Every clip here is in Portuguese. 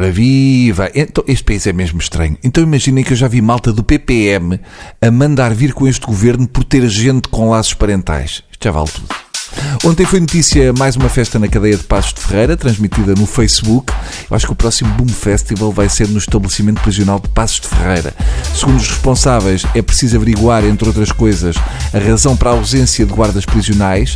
Ora viva! Então, este país é mesmo estranho. Então imaginem que eu já vi malta do PPM a mandar vir com este governo por ter gente com laços parentais. Isto já vale tudo. Ontem foi notícia mais uma festa na cadeia de Passos de Ferreira, transmitida no Facebook. Eu acho que o próximo Boom Festival vai ser no estabelecimento prisional de Passos de Ferreira. Segundo os responsáveis, é preciso averiguar, entre outras coisas, a razão para a ausência de guardas prisionais.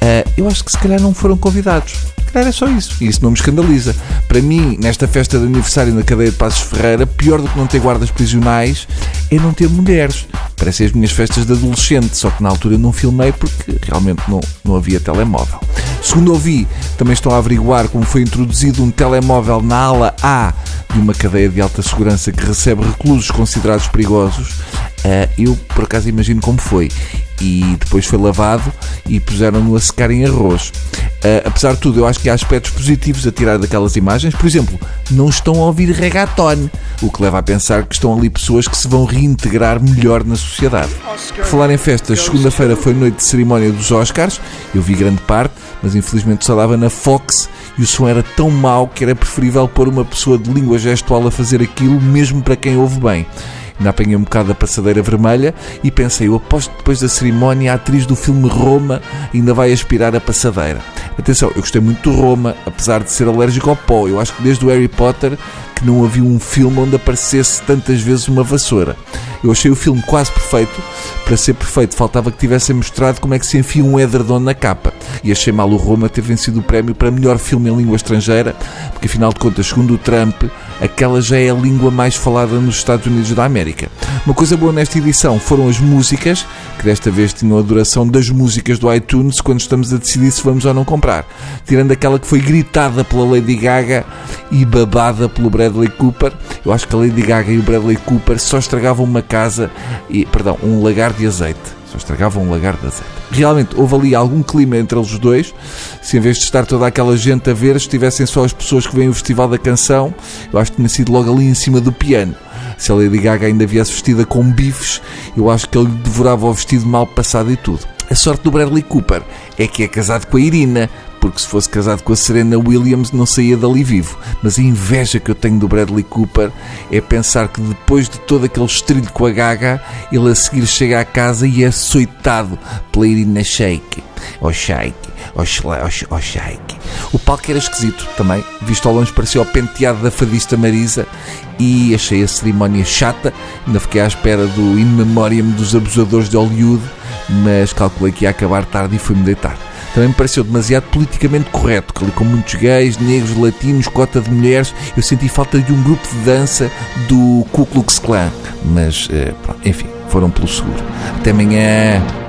Uh, eu acho que se calhar não foram convidados calhar é só isso. E isso não me escandaliza. Para mim, nesta festa de aniversário na cadeia de Passos Ferreira, pior do que não ter guardas prisionais é não ter mulheres. Parecem as minhas festas de adolescente, só que na altura não filmei porque realmente não, não havia telemóvel. Segundo ouvi, também estão a averiguar como foi introduzido um telemóvel na ala A de uma cadeia de alta segurança que recebe reclusos considerados perigosos. Uh, eu, por acaso, imagino como foi. E depois foi lavado e puseram-no a secar em arroz. Uh, apesar de tudo, eu acho que há aspectos positivos a tirar daquelas imagens. Por exemplo, não estão a ouvir reggaeton, o que leva a pensar que estão ali pessoas que se vão reintegrar melhor na sociedade. Por falar em festas, segunda-feira foi noite de cerimónia dos Oscars. Eu vi grande parte, mas infelizmente só dava na Fox e o som era tão mau que era preferível pôr uma pessoa de língua gestual a fazer aquilo, mesmo para quem ouve bem. Ainda apanhei um bocado da passadeira vermelha e pensei, eu aposto que depois da cerimónia a atriz do filme Roma ainda vai aspirar a passadeira. Atenção, eu gostei muito do Roma, apesar de ser alérgico ao pó. Eu acho que desde o Harry Potter que não havia um filme onde aparecesse tantas vezes uma vassoura. Eu achei o filme quase perfeito. Para ser perfeito, faltava que tivessem mostrado como é que se enfia um edredom na capa. E achei mal o Roma ter vencido o prémio para melhor filme em língua estrangeira, porque afinal de contas, segundo o Trump, aquela já é a língua mais falada nos Estados Unidos da América. Uma coisa boa nesta edição foram as músicas, que desta vez tinham a duração das músicas do iTunes quando estamos a decidir se vamos ou não comprar. Tirando aquela que foi gritada pela Lady Gaga e babada pelo Bradley Cooper. Eu acho que a Lady Gaga e o Bradley Cooper só estragavam uma casa, e, perdão, um lagar de azeite. Só estragavam um lagar de azeite. Realmente houve ali algum clima entre eles dois. Se em vez de estar toda aquela gente a ver, estivessem só as pessoas que vêm o Festival da Canção, eu acho que tinha sido logo ali em cima do piano. Se a Lady Gaga ainda viesse vestida com bifes, eu acho que ele devorava o vestido mal passado e tudo. A sorte do Bradley Cooper é que é casado com a Irina, porque se fosse casado com a Serena Williams não saía dali vivo. Mas a inveja que eu tenho do Bradley Cooper é pensar que depois de todo aquele estrilho com a gaga, ele a seguir chega à casa e é açoitado pela Irina Shake. Oh Shake, oh, Shake. O palco era esquisito também, visto ao longe parecia o penteado da fadista Marisa e achei a cerimónia chata, ainda fiquei à espera do in memoriam dos abusadores de Hollywood, mas calculei que ia acabar tarde e fui-me deitar também me pareceu demasiado politicamente correto, ali com muitos gays, negros, latinos, cota de mulheres. Eu senti falta de um grupo de dança do Ku Klux Klan. Mas, eh, enfim, foram pelo seguro. Até amanhã.